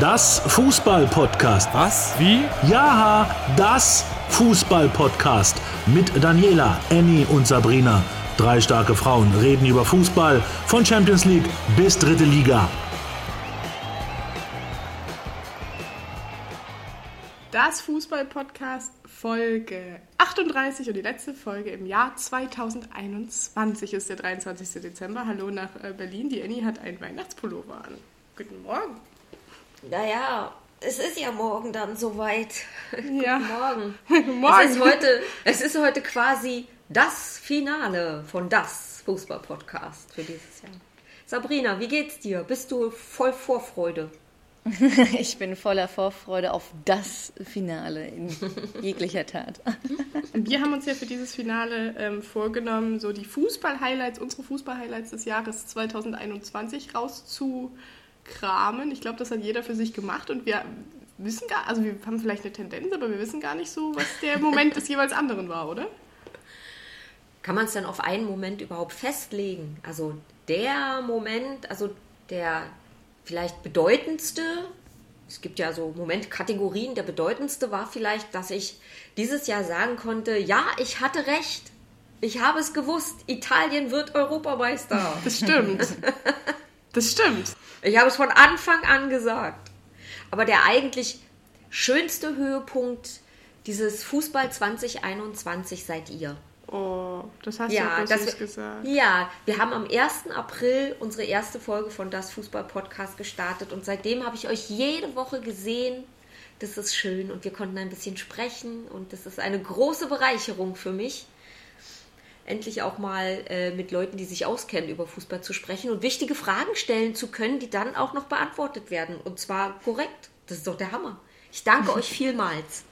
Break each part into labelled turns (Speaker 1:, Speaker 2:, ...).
Speaker 1: Das Fußball-Podcast.
Speaker 2: Was? Wie?
Speaker 1: Ja, das Fußball-Podcast. Mit Daniela, Annie und Sabrina. Drei starke Frauen reden über Fußball von Champions League bis dritte Liga.
Speaker 3: Das Fußball-Podcast Folge 38 und die letzte Folge im Jahr 2021 ist der 23. Dezember. Hallo nach äh, Berlin. Die Annie hat einen Weihnachtspullover an. Guten Morgen.
Speaker 4: Naja, es ist ja morgen dann soweit.
Speaker 3: Ja.
Speaker 4: Guten Morgen.
Speaker 3: Morgen.
Speaker 4: Es ist, heute, es ist heute quasi das Finale von das Fußball-Podcast für dieses Jahr. Sabrina, wie geht's dir? Bist du voll Vorfreude?
Speaker 5: Ich bin voller Vorfreude auf das Finale in jeglicher Tat.
Speaker 3: Wir haben uns ja für dieses Finale ähm, vorgenommen, so die Fußball-Highlights, unsere Fußball-Highlights des Jahres 2021 rauszukramen. Ich glaube, das hat jeder für sich gemacht und wir wissen gar, also wir haben vielleicht eine Tendenz, aber wir wissen gar nicht so, was der Moment des jeweils anderen war, oder?
Speaker 4: Kann man es denn auf einen Moment überhaupt festlegen? Also der Moment, also der vielleicht bedeutendste, es gibt ja so Momentkategorien, der bedeutendste war vielleicht, dass ich dieses Jahr sagen konnte, ja, ich hatte recht. Ich habe es gewusst, Italien wird Europameister.
Speaker 3: Das stimmt. Das stimmt.
Speaker 4: Ich habe es von Anfang an gesagt. Aber der eigentlich schönste Höhepunkt dieses Fußball 2021 seid ihr.
Speaker 3: Oh, das hast du
Speaker 4: Ja,
Speaker 3: aber
Speaker 4: das,
Speaker 3: gesagt.
Speaker 4: ja, wir haben am 1. April unsere erste Folge von Das Fußball Podcast gestartet und seitdem habe ich euch jede Woche gesehen. Das ist schön und wir konnten ein bisschen sprechen und das ist eine große Bereicherung für mich. Endlich auch mal äh, mit Leuten, die sich auskennen, über Fußball zu sprechen und wichtige Fragen stellen zu können, die dann auch noch beantwortet werden. Und zwar korrekt. Das ist doch der Hammer. Ich danke euch vielmals.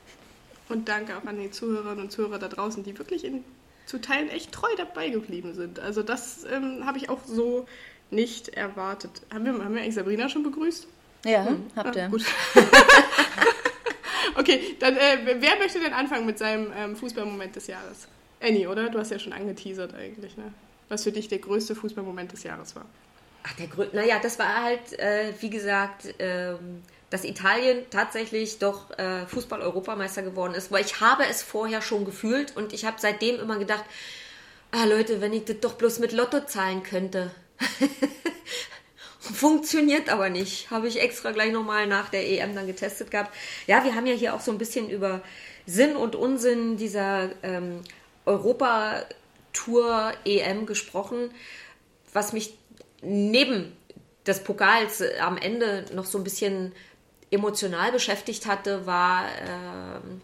Speaker 3: Und danke auch an die Zuhörerinnen und Zuhörer da draußen, die wirklich in, zu Teilen echt treu dabei geblieben sind. Also das ähm, habe ich auch so nicht erwartet. Haben wir, haben wir eigentlich Sabrina schon begrüßt?
Speaker 5: Ja, habt ihr.
Speaker 3: Ah, gut. okay, dann äh, wer möchte denn anfangen mit seinem ähm, Fußballmoment des Jahres? Annie, oder? Du hast ja schon angeteasert eigentlich, ne? Was für dich der größte Fußballmoment des Jahres war.
Speaker 4: Ach, der Grund, naja, das war halt, äh, wie gesagt, ähm, dass Italien tatsächlich doch äh, Fußball-Europameister geworden ist, weil ich habe es vorher schon gefühlt und ich habe seitdem immer gedacht, ah Leute, wenn ich das doch bloß mit Lotto zahlen könnte. Funktioniert aber nicht. Habe ich extra gleich nochmal nach der EM dann getestet gehabt. Ja, wir haben ja hier auch so ein bisschen über Sinn und Unsinn dieser ähm, Europa-Tour EM gesprochen, was mich neben des Pokals äh, am Ende noch so ein bisschen emotional beschäftigt hatte, war ähm,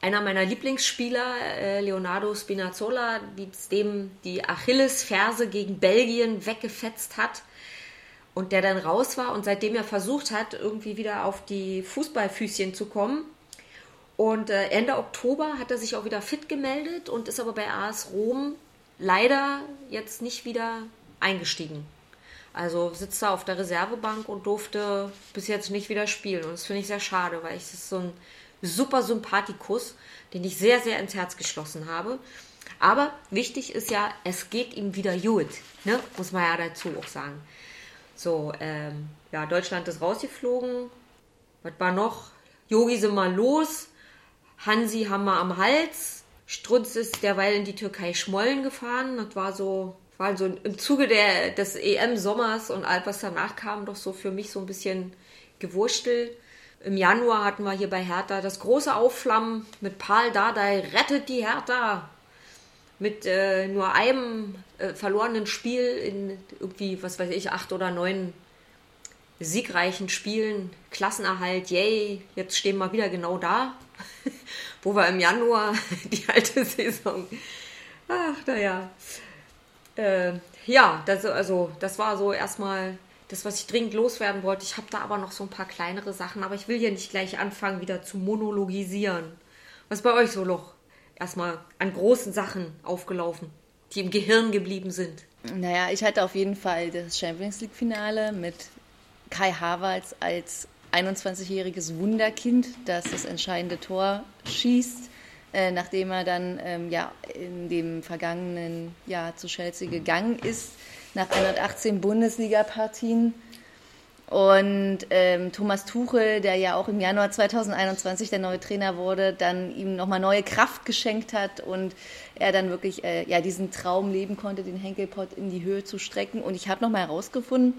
Speaker 4: einer meiner Lieblingsspieler, äh, Leonardo Spinazzola, die, dem die Achillesferse gegen Belgien weggefetzt hat und der dann raus war und seitdem er versucht hat, irgendwie wieder auf die Fußballfüßchen zu kommen. Und äh, Ende Oktober hat er sich auch wieder fit gemeldet und ist aber bei AS Rom leider jetzt nicht wieder eingestiegen. Also sitzt da auf der Reservebank und durfte bis jetzt nicht wieder spielen. Und das finde ich sehr schade, weil das ist so ein super Sympathikus, den ich sehr, sehr ins Herz geschlossen habe. Aber wichtig ist ja, es geht ihm wieder gut. Ne? Muss man ja dazu auch sagen. So, ähm, ja, Deutschland ist rausgeflogen. Was war noch? Yogi sind mal los. Hansi wir am Hals. Strutz ist derweil in die Türkei Schmollen gefahren. Das war so, war so im Zuge der, des EM-Sommers und all was danach kam, doch so für mich so ein bisschen gewurstelt. Im Januar hatten wir hier bei Hertha das große Aufflammen mit Paul Dardai rettet die Hertha mit äh, nur einem äh, verlorenen Spiel in irgendwie, was weiß ich, acht oder neun siegreichen Spielen, Klassenerhalt, yay, jetzt stehen wir wieder genau da, wo wir im Januar die alte Saison, ach, naja, äh, ja, das, also, das war so erstmal das, was ich dringend loswerden wollte. Ich habe da aber noch so ein paar kleinere Sachen, aber ich will hier nicht gleich anfangen, wieder zu monologisieren. Was bei euch so noch erstmal an großen Sachen aufgelaufen, die im Gehirn geblieben sind?
Speaker 5: Naja, ich hatte auf jeden Fall das Champions League-Finale mit Kai Havertz als 21-jähriges Wunderkind, das das entscheidende Tor schießt, äh, nachdem er dann ähm, ja, in dem vergangenen Jahr zu Chelsea gegangen ist, nach 118 Bundesliga-Partien. Und ähm, Thomas Tuchel, der ja auch im Januar 2021 der neue Trainer wurde, dann ihm nochmal neue Kraft geschenkt hat und er dann wirklich äh, ja, diesen Traum leben konnte, den Henkelpott in die Höhe zu strecken. Und ich habe nochmal herausgefunden,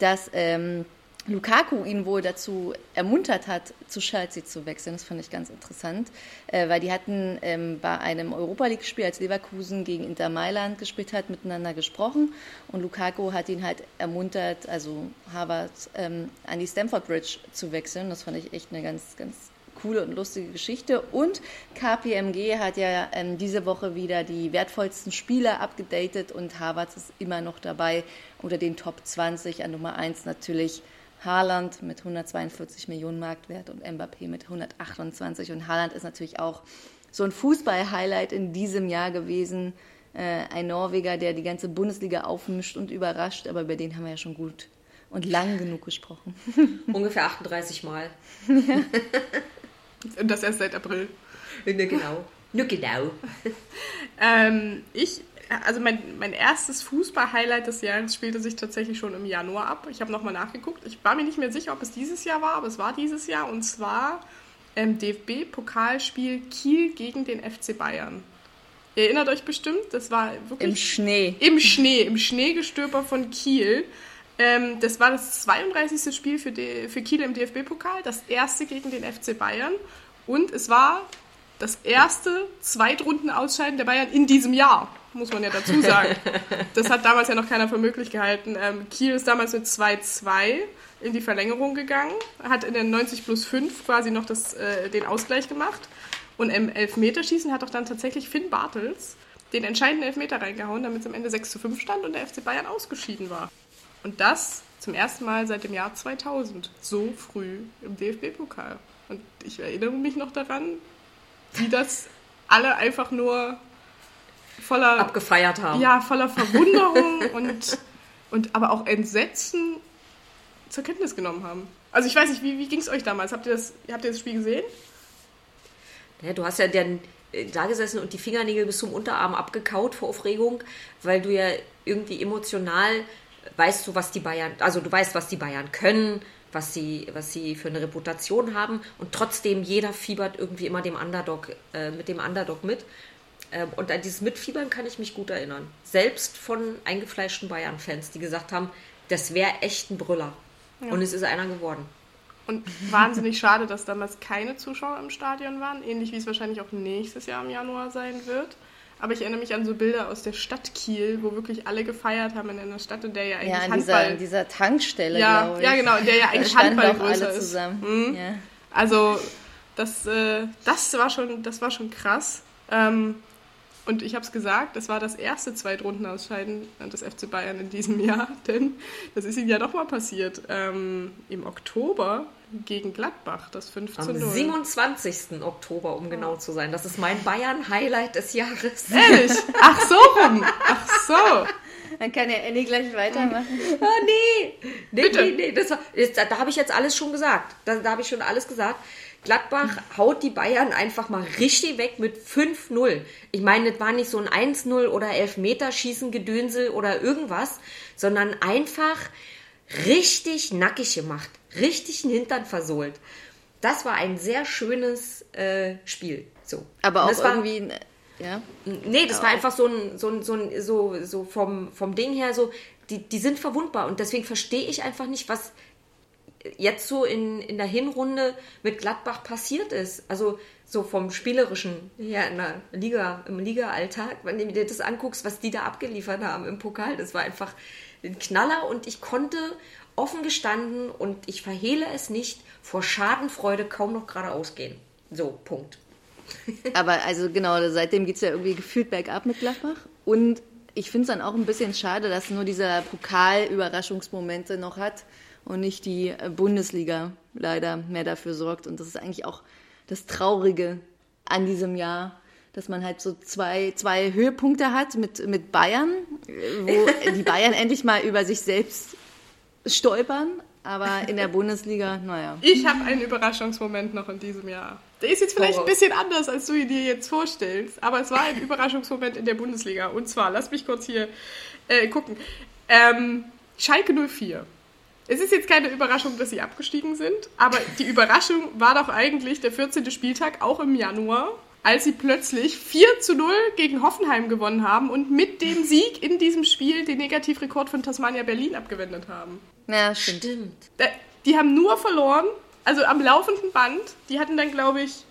Speaker 5: dass ähm, Lukaku ihn wohl dazu ermuntert hat, zu Chelsea zu wechseln. Das fand ich ganz interessant, äh, weil die hatten ähm, bei einem Europa League-Spiel, als Leverkusen gegen Inter Mailand gespielt hat, miteinander gesprochen und Lukaku hat ihn halt ermuntert, also Harvard ähm, an die Stamford Bridge zu wechseln. Das fand ich echt eine ganz, ganz coole und lustige Geschichte. Und KPMG hat ja ähm, diese Woche wieder die wertvollsten Spieler abgedatet und Harvard ist immer noch dabei unter den Top 20 an Nummer 1 natürlich Haaland mit 142 Millionen Marktwert und Mbappé mit 128. Und Haaland ist natürlich auch so ein Fußball-Highlight in diesem Jahr gewesen. Äh, ein Norweger, der die ganze Bundesliga aufmischt und überrascht, aber über den haben wir ja schon gut und lang genug gesprochen.
Speaker 4: Ungefähr 38 Mal.
Speaker 3: Ja. und das erst seit April.
Speaker 4: Ne, genau. Ne, genau.
Speaker 3: ähm, ich also mein, mein erstes Fußball-Highlight des Jahres spielte sich tatsächlich schon im Januar ab. Ich habe nochmal nachgeguckt. Ich war mir nicht mehr sicher, ob es dieses Jahr war, aber es war dieses Jahr. Und zwar ähm, DFB-Pokalspiel Kiel gegen den FC Bayern. Ihr erinnert euch bestimmt, das war wirklich...
Speaker 5: Im Schnee.
Speaker 3: Im Schnee, im Schneegestöber von Kiel. Ähm, das war das 32. Spiel für, die, für Kiel im DFB-Pokal, das erste gegen den FC Bayern. Und es war das erste Zweitrundenausscheiden der Bayern in diesem Jahr muss man ja dazu sagen. Das hat damals ja noch keiner für möglich gehalten. Ähm, Kiel ist damals mit 2-2 in die Verlängerung gegangen, hat in der 90 plus 5 quasi noch das, äh, den Ausgleich gemacht. Und im Elfmeterschießen hat auch dann tatsächlich Finn Bartels den entscheidenden Elfmeter reingehauen, damit es am Ende 6 zu 5 stand und der FC Bayern ausgeschieden war. Und das zum ersten Mal seit dem Jahr 2000, so früh im DFB-Pokal. Und ich erinnere mich noch daran, wie das alle einfach nur voller
Speaker 4: abgefeiert haben.
Speaker 3: Ja, voller Verwunderung und, und aber auch Entsetzen zur Kenntnis genommen haben. Also ich weiß nicht, wie, wie ging es euch damals? Habt ihr, das, habt ihr das Spiel gesehen?
Speaker 4: Ja, du hast ja dann äh, da gesessen und die Fingernägel bis zum Unterarm abgekaut vor Aufregung, weil du ja irgendwie emotional weißt du, was die Bayern, also du weißt, was die Bayern können, was sie, was sie für eine Reputation haben und trotzdem jeder fiebert irgendwie immer dem Underdog, äh, mit dem Underdog mit. Ähm, und an dieses Mitfiebern kann ich mich gut erinnern. Selbst von eingefleischten Bayern-Fans, die gesagt haben, das wäre echt ein Brüller. Ja. Und es ist einer geworden.
Speaker 3: Und wahnsinnig schade, dass damals keine Zuschauer im Stadion waren, ähnlich wie es wahrscheinlich auch nächstes Jahr im Januar sein wird. Aber ich erinnere mich an so Bilder aus der Stadt Kiel, wo wirklich alle gefeiert haben in einer Stadt, in der ja eigentlich ja,
Speaker 5: an
Speaker 3: Handball...
Speaker 5: Dieser, in dieser Tankstelle,
Speaker 3: ja, Ja, genau, in der ja eigentlich Handball größer ist. Mhm. Ja. Also das, äh, das, war schon, das war schon krass. Ähm, und ich habe es gesagt, das war das erste Zweitrundenausscheiden des FC Bayern in diesem Jahr, denn das ist ihnen ja doch mal passiert. Ähm, Im Oktober gegen Gladbach, das 15
Speaker 4: Am 27. Oktober, um genau zu sein. Das ist mein Bayern-Highlight des Jahres.
Speaker 3: Ehrlich? Ach so rum. Ach so.
Speaker 5: Dann kann ja Annie gleich weitermachen.
Speaker 4: Oh, nee. Nee, Bitte. nee, nee. Das war, da, da habe ich jetzt alles schon gesagt. Da, da habe ich schon alles gesagt. Gladbach haut die Bayern einfach mal richtig weg mit 5-0. Ich meine, das war nicht so ein 1-0 oder Elfmeterschießen-Gedönsel oder irgendwas, sondern einfach richtig nackig gemacht, richtig einen Hintern versohlt. Das war ein sehr schönes äh, Spiel. So.
Speaker 5: Aber auch irgendwie, ja?
Speaker 4: Nee, das Aber war einfach so ein, so ein, so ein, so, so vom, vom Ding her so, die, die sind verwundbar und deswegen verstehe ich einfach nicht, was jetzt so in, in der Hinrunde mit Gladbach passiert ist. Also so vom Spielerischen her in der Liga, im Liga-Alltag, wenn du dir das anguckst, was die da abgeliefert haben im Pokal, das war einfach ein Knaller und ich konnte offen gestanden und ich verhehle es nicht, vor Schadenfreude kaum noch geradeaus gehen. So, Punkt.
Speaker 5: Aber also genau, seitdem geht es ja irgendwie gefühlt bergab mit Gladbach und ich finde es dann auch ein bisschen schade, dass nur dieser Pokal Überraschungsmomente noch hat und nicht die äh, Bundesliga leider mehr dafür sorgt. Und das ist eigentlich auch das Traurige an diesem Jahr, dass man halt so zwei, zwei Höhepunkte hat mit, mit Bayern, wo die Bayern endlich mal über sich selbst stolpern, aber in der Bundesliga, naja.
Speaker 3: Ich habe einen Überraschungsmoment noch in diesem Jahr. Der ist jetzt vielleicht ein bisschen anders, als du ihn dir jetzt vorstellst, aber es war ein Überraschungsmoment in der Bundesliga. Und zwar, lass mich kurz hier äh, gucken. Ähm, Schalke 04 es ist jetzt keine Überraschung, dass sie abgestiegen sind, aber die Überraschung war doch eigentlich der 14. Spieltag, auch im Januar, als sie plötzlich 4 zu 0 gegen Hoffenheim gewonnen haben und mit dem Sieg in diesem Spiel den Negativrekord von Tasmania Berlin abgewendet haben.
Speaker 5: Ja, stimmt.
Speaker 3: Äh, Die haben nur verloren, also am laufenden Band. Die hatten dann, glaube ich,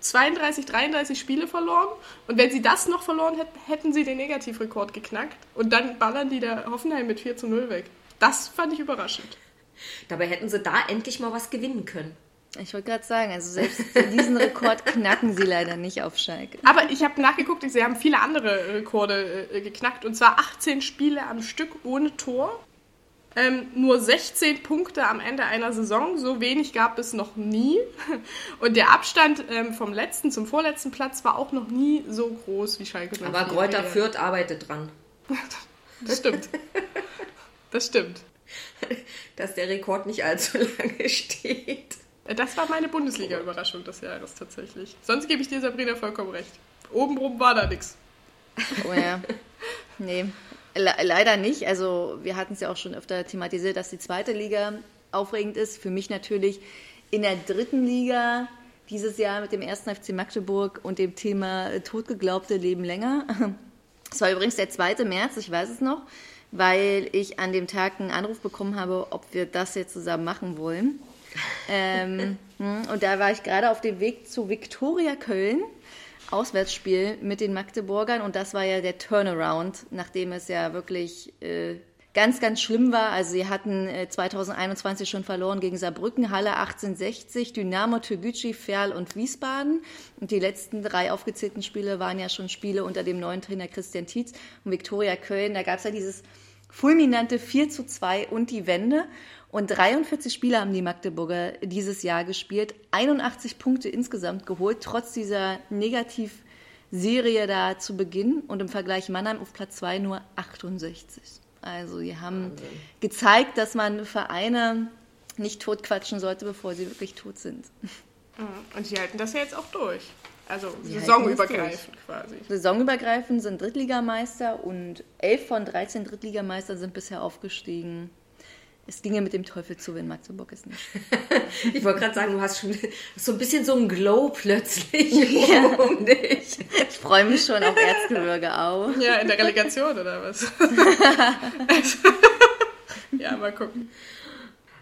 Speaker 3: 32, 33 Spiele verloren. Und wenn sie das noch verloren hätten, hätten sie den Negativrekord geknackt. Und dann ballern die der Hoffenheim mit 4 zu 0 weg. Das fand ich überraschend.
Speaker 4: Dabei hätten sie da endlich mal was gewinnen können.
Speaker 5: Ich wollte gerade sagen, also selbst diesen Rekord knacken sie leider nicht auf Schalke.
Speaker 3: Aber ich habe nachgeguckt, sie haben viele andere Rekorde äh, geknackt. Und zwar 18 Spiele am Stück ohne Tor. Ähm, nur 16 Punkte am Ende einer Saison. So wenig gab es noch nie. Und der Abstand ähm, vom letzten zum vorletzten Platz war auch noch nie so groß wie Schalke 04.
Speaker 4: Aber Kräuter Fürth arbeitet dran,
Speaker 3: Das stimmt. Das stimmt.
Speaker 4: dass der Rekord nicht allzu lange steht.
Speaker 3: Das war meine Bundesliga-Überraschung des Jahres tatsächlich. Sonst gebe ich dir, Sabrina, vollkommen recht. Obenrum war da nichts.
Speaker 5: Oh ja. Nee, le leider nicht. Also wir hatten es ja auch schon öfter thematisiert, dass die zweite Liga aufregend ist. Für mich natürlich in der dritten Liga dieses Jahr mit dem ersten FC Magdeburg und dem Thema äh, Totgeglaubte leben länger. Es war übrigens der 2. März, ich weiß es noch, weil ich an dem Tag einen Anruf bekommen habe, ob wir das jetzt zusammen machen wollen. Ähm, hm, und da war ich gerade auf dem Weg zu Viktoria Köln. Auswärtsspiel mit den Magdeburgern und das war ja der Turnaround, nachdem es ja wirklich äh, ganz, ganz schlimm war. Also sie hatten äh, 2021 schon verloren gegen Saarbrücken, Halle 1860, Dynamo, Türgücü, Ferl und Wiesbaden. Und die letzten drei aufgezählten Spiele waren ja schon Spiele unter dem neuen Trainer Christian Tietz und Viktoria Köln. Da gab es ja dieses fulminante 4 zu 2 und die Wende. Und 43 Spiele haben die Magdeburger dieses Jahr gespielt, 81 Punkte insgesamt geholt, trotz dieser Negativserie da zu Beginn. Und im Vergleich Mannheim auf Platz 2 nur 68. Also die haben gezeigt, dass man Vereine nicht totquatschen sollte, bevor sie wirklich tot sind.
Speaker 3: Und sie halten das ja jetzt auch durch. Also
Speaker 5: halten
Speaker 3: saisonübergreifend quasi.
Speaker 5: Saisonübergreifend sind Drittligameister und elf von 13 Drittligameistern sind bisher aufgestiegen. Es ginge mit dem Teufel zu, wenn Magdeburg es nicht.
Speaker 4: Ich wollte gerade sagen, du hast schon so ein bisschen so ein Glow plötzlich
Speaker 5: Ja.
Speaker 4: um dich.
Speaker 5: Ich freue mich schon auf Erzgebirge auch.
Speaker 3: Ja, in der Relegation oder was? ja, mal gucken.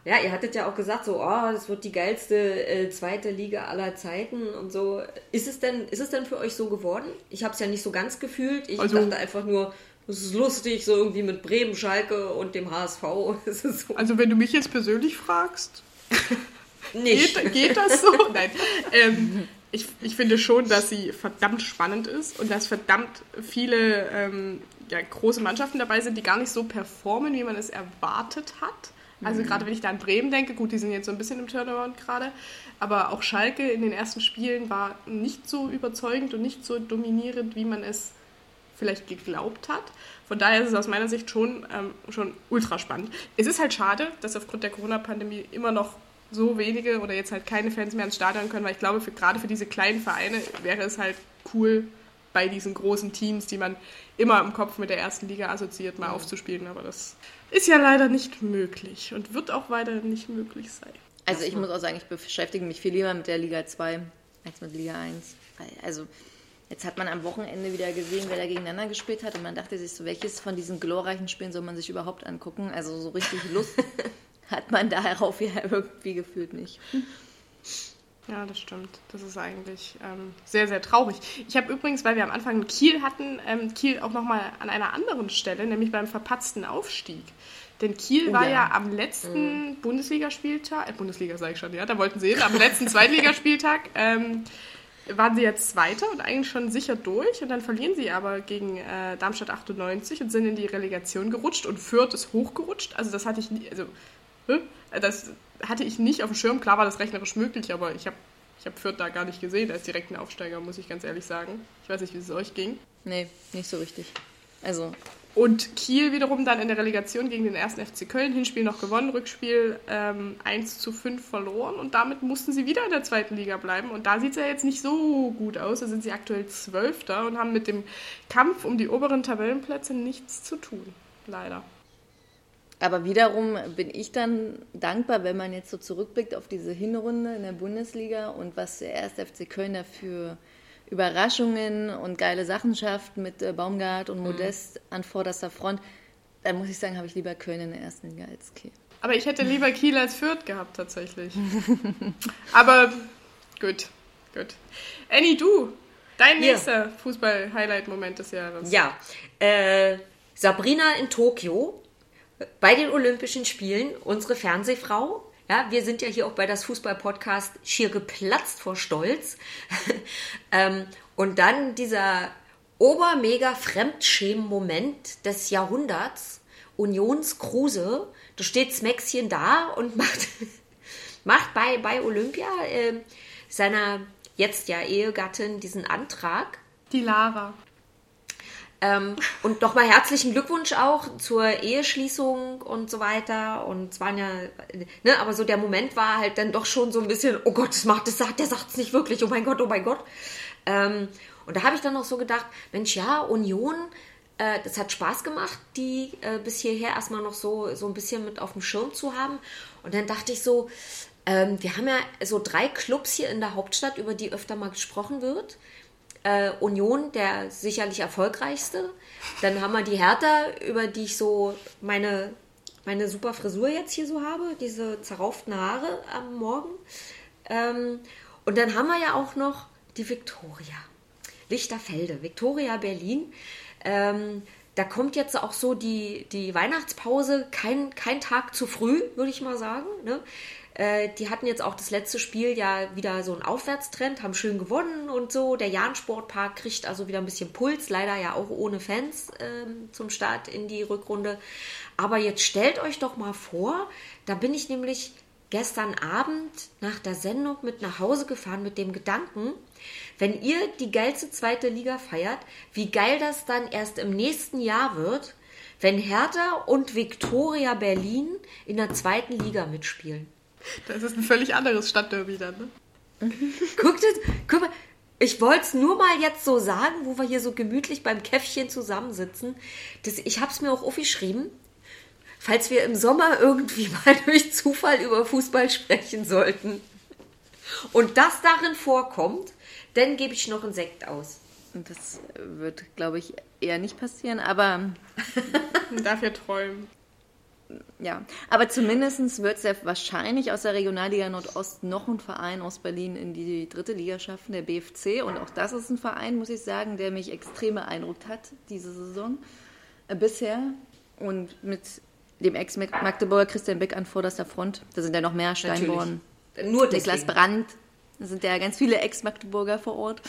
Speaker 4: Ja, ihr hattet ja auch gesagt, so, oh, das wird die geilste äh, zweite Liga aller Zeiten und so. Ist es denn, ist es denn für euch so geworden? Ich habe es ja nicht so ganz gefühlt. Ich
Speaker 3: Also-
Speaker 4: dachte einfach nur, es ist lustig, so irgendwie mit Bremen, Schalke und dem HSV. So
Speaker 3: Also wenn du mich jetzt persönlich fragst,
Speaker 4: nicht.
Speaker 3: geht, geht das so? Nein. Ähm, ich, ich finde schon, dass sie verdammt spannend ist und dass verdammt viele ähm, ja, große Mannschaften dabei sind, die gar nicht so performen, wie man es erwartet hat. Also gerade wenn ich da an Bremen denke, gut, die sind jetzt so ein bisschen im Turnaround gerade, aber auch Schalke in den ersten Spielen war nicht so überzeugend und nicht so dominierend, wie man es vielleicht geglaubt hat. Von daher ist es aus meiner Sicht schon, ähm, schon ultra spannend. Es ist halt schade, dass aufgrund der Corona-Pandemie immer noch so wenige oder jetzt halt keine Fans mehr ins Stadion können, weil ich glaube, für, gerade für diese kleinen Vereine wäre es halt cool, bei diesen großen Teams, die man immer im Kopf mit der ersten Liga assoziiert, mal aufzuspielen. Aber das ist ja leider nicht möglich und wird auch weiter nicht möglich sein.
Speaker 5: Also ich muss auch sagen, ich beschäftige mich viel lieber mit der Liga 2 als mit Liga 1. Also jetzt hat man am Wochenende wieder gesehen, wer da gegeneinander gespielt hat und man dachte sich so, welches von diesen glorreichen Spielen soll man sich überhaupt angucken? Also so richtig Lust hat man darauf ja irgendwie gefühlt nicht.
Speaker 3: Ja, das stimmt. Das ist eigentlich ähm, sehr, sehr traurig. Ich habe übrigens, weil wir am Anfang Kiel hatten, ähm, Kiel auch nochmal an einer anderen Stelle, nämlich beim verpatzten Aufstieg. Denn Kiel
Speaker 5: Oh
Speaker 3: war
Speaker 5: ja.
Speaker 3: ja, am letzten Bundesligaspieltag, äh, Bundesliga sage ich schon, ja, da wollten sie hin, am letzten Zweitligaspieltag ähm, waren sie jetzt Zweiter und eigentlich schon sicher durch. Und dann verlieren sie aber gegen äh, Darmstadt 98 und sind in die Relegation gerutscht und Fürth ist hochgerutscht. Also das hatte ich nie, also? Das hatte ich nicht auf dem Schirm. Klar war das rechnerisch möglich, aber ich habe ich hab Fürth da gar nicht gesehen als direkten Aufsteiger, muss ich ganz ehrlich sagen. Ich weiß nicht, wie es euch ging.
Speaker 5: Nee, nicht so richtig. Also
Speaker 3: Und Kiel wiederum dann in der Relegation gegen den ersten FC Köln, Hinspiel noch gewonnen, Rückspiel ähm, 1 zu 5 verloren und damit mussten sie wieder in der zweiten Liga bleiben. Und da sieht es ja jetzt nicht so gut aus. Da sind sie aktuell Zwölfter und haben mit dem Kampf um die oberen Tabellenplätze nichts zu tun. Leider.
Speaker 5: Aber wiederum bin ich dann dankbar, wenn man jetzt so zurückblickt auf diese Hinrunde in der Bundesliga und was der 1. FC Köln dafür Überraschungen und geile Sachen schafft mit äh, Baumgart und mhm. Modest mhm. an vorderster Front. Dann muss ich sagen, habe ich lieber Köln in der ersten Liga als Kiel.
Speaker 3: Aber ich hätte lieber Kiel als Fürth gehabt, tatsächlich. Aber gut, gut. Annie, du, dein nächster Fußball-Highlight-Moment des Jahres.
Speaker 4: Ja, äh, Sabrina in Tokio bei den Olympischen Spielen, unsere Fernsehfrau. Ja, wir sind ja hier auch bei das Fußball-Podcast schier geplatzt vor Stolz. ähm, und dann dieser obermega-Fremdschämen-Moment des Jahrhunderts. Unions Kruse, da steht Smäxchen da und macht, macht bei, bei Olympia äh, seiner jetzt ja Ehegattin diesen Antrag.
Speaker 3: Die Lara.
Speaker 4: Ähm, und nochmal herzlichen Glückwunsch auch zur Eheschließung und so weiter. Und es waren ja, ne, aber so der Moment war halt dann doch schon so ein bisschen, oh Gott, das macht, das sagt, der sagt es nicht wirklich, oh mein Gott, oh mein Gott. Ähm, und da habe ich dann noch so gedacht, Mensch, ja, Union, äh, das hat Spaß gemacht, die äh, bis hierher erstmal noch so, so ein bisschen mit auf dem Schirm zu haben. Und dann dachte ich so, ähm, wir haben ja so drei Clubs hier in der Hauptstadt, über die öfter mal gesprochen wird äh, Union, der sicherlich erfolgreichste. Dann haben wir die Hertha, über die ich so meine, meine super Frisur jetzt hier so habe, diese zerrauften Haare am Morgen. Ähm, und dann haben wir ja auch noch die Viktoria. Lichterfelde, Viktoria Berlin. Ähm, da kommt jetzt auch so die, die Weihnachtspause kein, kein Tag zu früh, würde ich mal sagen. Ne? Äh, die hatten jetzt auch das letzte Spiel ja wieder so einen Aufwärtstrend, haben schön gewonnen und so. Der Jahn-Sportpark kriegt also wieder ein bisschen Puls, leider ja auch ohne Fans äh, zum Start in die Rückrunde. Aber jetzt stellt euch doch mal vor, da bin ich nämlich gestern Abend nach der Sendung mit nach Hause gefahren mit dem Gedanken, wenn ihr die geilste zweite Liga feiert, wie geil das dann erst im nächsten Jahr wird, wenn Hertha und Viktoria Berlin in der zweiten Liga mitspielen.
Speaker 3: Das ist ein völlig anderes Stadtderby dann, ne?
Speaker 4: Guckt es, guck mal, ich wollte es nur mal jetzt so sagen, wo wir hier so gemütlich beim Käffchen zusammensitzen. Das, ich habe es mir auch aufgeschrieben, falls wir im Sommer irgendwie mal durch Zufall über Fußball sprechen sollten. Und das darin vorkommt, dann gebe ich noch einen Sekt aus.
Speaker 5: Das wird, glaube ich, eher nicht passieren, aber.
Speaker 3: Man darf ja träumen
Speaker 5: ja, aber zumindest wird es ja wahrscheinlich aus der Regionalliga Nordost noch ein Verein aus Berlin in die dritte Liga schaffen, der BFC. Und auch das ist ein Verein, muss ich sagen, der mich extrem beeindruckt hat diese Saison äh, bisher. Und mit dem Ex-Magdeburger Christian Beck an vorderster Front, da sind ja noch mehr Steinborn. Nur Niklas Brandt, da sind ja ganz viele Ex-Magdeburger vor Ort.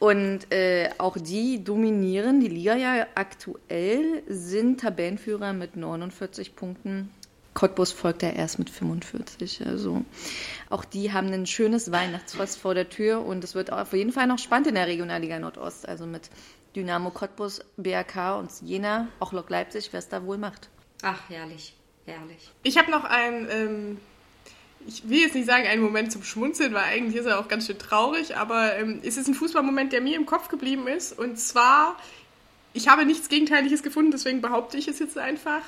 Speaker 5: Und äh, auch die dominieren die Liga ja aktuell, sind Tabellenführer mit 49 Punkten. Cottbus folgt ja erst mit 45. Also auch die haben ein schönes Weihnachtsfest vor der Tür und es wird auf jeden Fall noch spannend in der Regionalliga Nordost. Also mit Dynamo Cottbus, BRK und Jena, auch Lok Leipzig, wer es da wohl macht.
Speaker 4: Ach, herrlich, herrlich.
Speaker 3: Ich habe noch ein ähm, ich will jetzt nicht sagen, ein Moment zum Schmunzeln, weil eigentlich ist er auch ganz schön traurig, aber ähm, es ist ein Fußballmoment, der mir im Kopf geblieben ist. Und zwar, ich habe nichts Gegenteiliges gefunden, deswegen behaupte ich es jetzt einfach.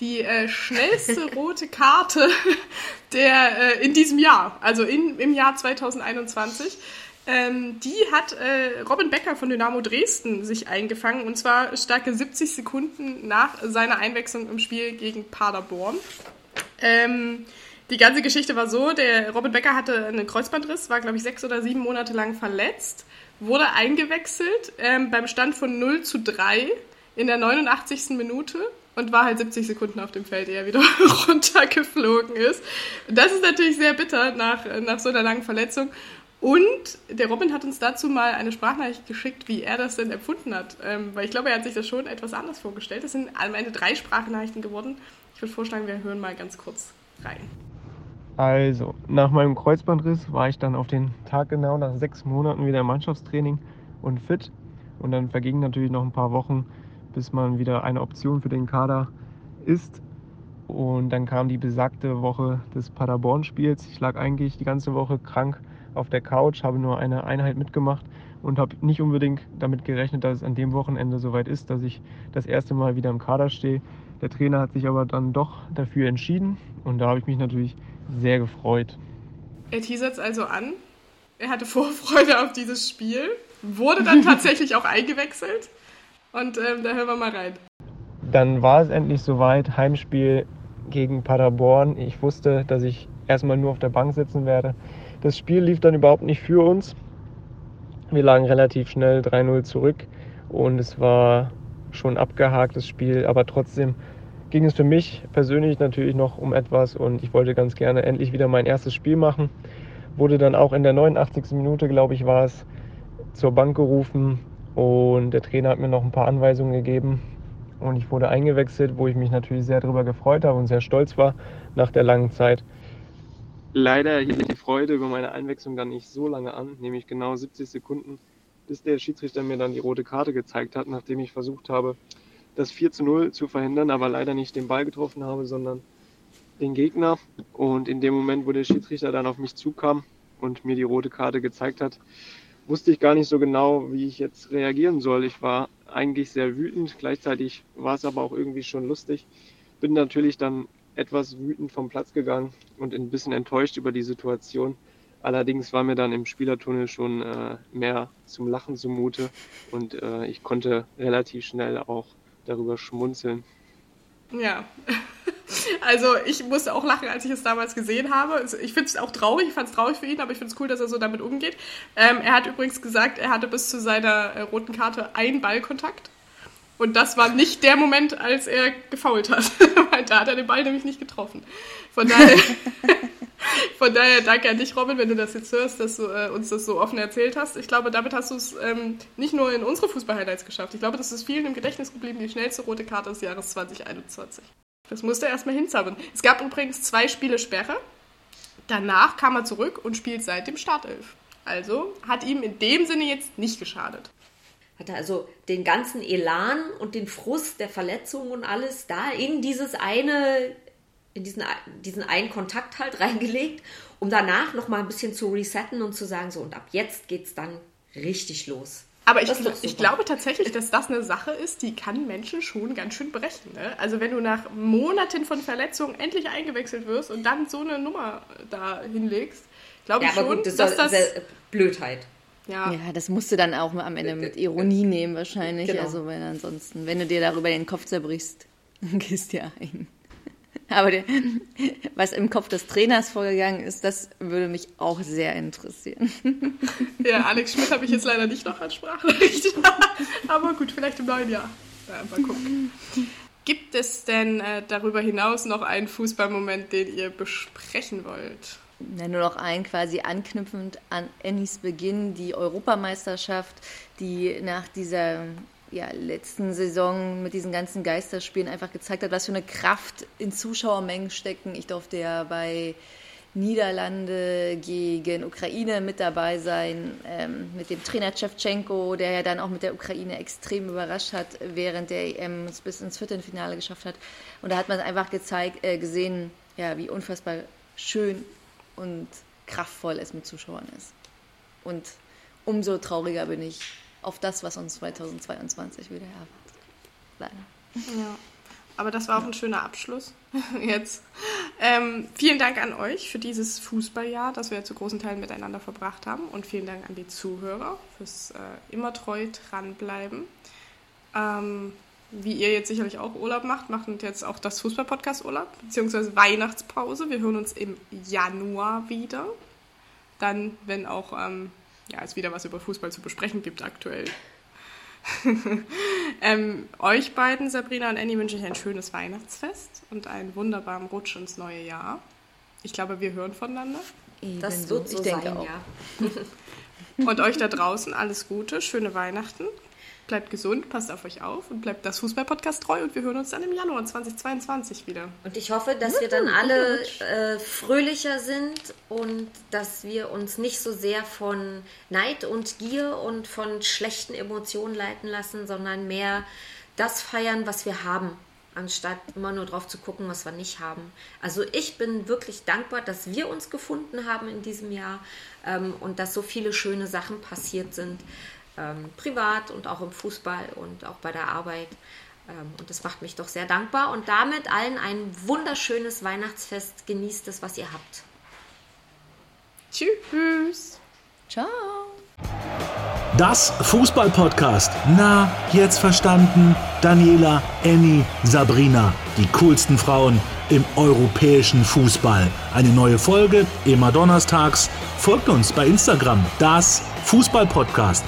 Speaker 3: Die äh, schnellste rote Karte der äh, in diesem Jahr, also in, im Jahr 2021. Ähm, die hat äh, Robin Becker von Dynamo Dresden sich eingefangen und zwar starke 70 Sekunden nach seiner Einwechslung im Spiel gegen Paderborn. Ähm, die ganze Geschichte war so, der Robin Becker hatte einen Kreuzbandriss, war glaube ich sechs oder sieben Monate lang verletzt, wurde eingewechselt ähm, beim Stand von 0 zu 3 in der 89. Minute und war halt 70 Sekunden auf dem Feld, er wieder runtergeflogen ist. Das ist natürlich sehr bitter nach, nach so einer langen Verletzung. Und der Robin hat uns dazu mal eine Sprachnachricht geschickt, wie er das denn empfunden hat. Ähm, weil ich glaube, er hat sich das schon etwas anders vorgestellt. Es sind am Ende drei Sprachnachrichten geworden. Ich würde vorschlagen, wir hören mal ganz kurz rein.
Speaker 2: Also, nach meinem Kreuzbandriss war ich dann auf den Tag genau nach sechs Monaten wieder im Mannschaftstraining und fit. Und dann vergingen natürlich noch ein paar Wochen, bis man wieder eine Option für den Kader ist. Und dann kam die besagte Woche des Paderborn-Spiels. Ich lag eigentlich die ganze Woche krank auf der Couch, habe nur eine Einheit mitgemacht und habe nicht unbedingt damit gerechnet, dass es an dem Wochenende soweit ist, dass ich das erste Mal wieder im Kader stehe. Der Trainer hat sich aber dann doch dafür entschieden und da habe ich mich natürlich sehr gefreut.
Speaker 3: Er teasert es also an. Er hatte Vorfreude auf dieses Spiel, wurde dann tatsächlich auch eingewechselt und ähm, da hören wir mal rein.
Speaker 2: Dann war es endlich soweit, Heimspiel gegen Paderborn. Ich wusste, dass ich erstmal nur auf der Bank sitzen werde. Das Spiel lief dann überhaupt nicht für uns. Wir lagen relativ schnell 3-0 zurück und es war schon abgehakt, das Spiel, aber trotzdem ging es für mich persönlich natürlich noch um etwas und ich wollte ganz gerne endlich wieder mein erstes Spiel machen. Wurde dann auch in der 89. Minute, glaube ich, war es, zur Bank gerufen und der Trainer hat mir noch ein paar Anweisungen gegeben und ich wurde eingewechselt, wo ich mich natürlich sehr darüber gefreut habe und sehr stolz war nach der langen Zeit. Leider hielt die Freude über meine Einwechslung dann nicht so lange an, nämlich genau 70 Sekunden, bis der Schiedsrichter mir dann die rote Karte gezeigt hat, nachdem ich versucht habe, das 4 zu 0 zu verhindern, aber leider nicht den Ball getroffen habe, sondern den Gegner. Und in dem Moment, wo der Schiedsrichter dann auf mich zukam und mir die rote Karte gezeigt hat, wusste ich gar nicht so genau, wie ich jetzt reagieren soll. Ich war eigentlich sehr wütend, gleichzeitig war es aber auch irgendwie schon lustig. Bin natürlich dann etwas wütend vom Platz gegangen und ein bisschen enttäuscht über die Situation. Allerdings war mir dann im Spielertunnel schon äh, mehr zum Lachen zumute und äh, ich konnte relativ schnell auch darüber schmunzeln.
Speaker 3: Ja, also ich musste auch lachen, als ich es damals gesehen habe. Ich finde es auch traurig, ich fand es traurig für ihn, aber ich finde es cool, dass er so damit umgeht. Ähm, er hat übrigens gesagt, er hatte bis zu seiner äh, roten Karte einen Ballkontakt. Und das war nicht der Moment, als er gefault hat, weil da hat er den Ball nämlich nicht getroffen. Von daher, von daher danke an dich, Robin, wenn du das jetzt hörst, dass du äh, uns das so offen erzählt hast. Ich glaube, damit hast du es ähm, nicht nur in unsere Fußball-Highlights geschafft. Ich glaube, das ist vielen im Gedächtnis geblieben, die schnellste rote Karte des Jahres 2021. Das musste er erstmal hinzaubern. Es gab übrigens zwei Spiele Sperre. Danach kam er zurück und spielt seit dem Startelf. Also hat ihm in dem Sinne jetzt nicht geschadet.
Speaker 4: Hat er also den ganzen Elan und den Frust der Verletzung und alles da in dieses eine, in diesen, diesen einen Kontakt halt reingelegt, um danach nochmal ein bisschen zu resetten und zu sagen, so und ab jetzt geht's dann richtig los.
Speaker 3: Aber ich, ich glaube tatsächlich, dass das eine Sache ist, die kann Menschen schon ganz schön brechen. Ne? Also wenn du nach Monaten von Verletzungen endlich eingewechselt wirst und dann so eine Nummer da hinlegst, glaube ja, ich schon, gut, das dass das...
Speaker 4: Blödheit.
Speaker 5: Ja. ja, das musst du dann auch am Ende mit Ironie nehmen wahrscheinlich. Genau. Also wenn ansonsten, wenn du dir darüber den Kopf zerbrichst, gehst dir ein. Aber der, was im Kopf des Trainers vorgegangen ist, das würde mich auch sehr interessieren.
Speaker 3: Ja, Alex Schmidt habe ich jetzt leider nicht noch als Sprachnachricht. Aber gut, vielleicht im neuen Jahr. Ja, mal gucken. Gibt es denn äh, darüber hinaus noch einen Fußballmoment, den ihr besprechen wollt?
Speaker 5: Ja, nur noch ein quasi anknüpfend an Annies Beginn, die Europameisterschaft, die nach dieser ja, letzten Saison mit diesen ganzen Geisterspielen einfach gezeigt hat, was für eine Kraft in Zuschauermengen stecken. Ich durfte ja bei Niederlande gegen Ukraine mit dabei sein, ähm, mit dem Trainer Shevchenko, der ja dann auch mit der Ukraine extrem überrascht hat, während der EM es bis ins Viertelfinale geschafft hat. Und da hat man einfach gezeigt, äh, gesehen, ja, wie unfassbar schön und kraftvoll es mit Zuschauern ist. Und umso trauriger bin ich auf das, was uns 2022 wieder erwartet. Leider.
Speaker 3: Ja. Aber das war auch ein schöner Abschluss jetzt. Ähm, vielen Dank an euch für dieses Fußballjahr, das wir zu großen Teilen miteinander verbracht haben. Und vielen Dank an die Zuhörer fürs äh, immer treu dranbleiben. Ähm, wie ihr jetzt sicherlich auch Urlaub macht, macht jetzt auch das Fußball-Podcast Urlaub, beziehungsweise Weihnachtspause. Wir hören uns im Januar wieder. Dann, wenn auch ähm, ja, es wieder was über Fußball zu besprechen gibt aktuell. ähm, euch beiden, Sabrina und Annie, wünsche ich ein schönes Weihnachtsfest und einen wunderbaren Rutsch ins neue Jahr. Ich glaube, wir hören voneinander.
Speaker 4: Das wird so ich denke sein, auch. ja.
Speaker 3: und euch da draußen alles Gute, schöne Weihnachten Bleibt gesund, passt auf euch auf und bleibt das Fußball-Podcast treu und wir hören uns dann im Januar 2022 wieder.
Speaker 4: Und ich hoffe, dass wir dann alle äh, fröhlicher sind und dass wir uns nicht so sehr von Neid und Gier und von schlechten Emotionen leiten lassen, sondern mehr das feiern, was wir haben anstatt immer nur drauf zu gucken, was wir nicht haben. Also ich bin wirklich dankbar, dass wir uns gefunden haben in diesem Jahr ähm, und dass so viele schöne Sachen passiert sind ähm, privat und auch im Fußball und auch bei der Arbeit. Ähm, und das macht mich doch sehr dankbar. Und damit allen ein wunderschönes Weihnachtsfest. Genießt es, was ihr habt.
Speaker 3: Tschüss.
Speaker 5: Ciao.
Speaker 1: Das Fußball-Podcast. Na, jetzt verstanden? Daniela, Annie, Sabrina. Die coolsten Frauen im europäischen Fußball. Eine neue Folge immer donnerstags. Folgt uns bei Instagram. Das Fußball-Podcast.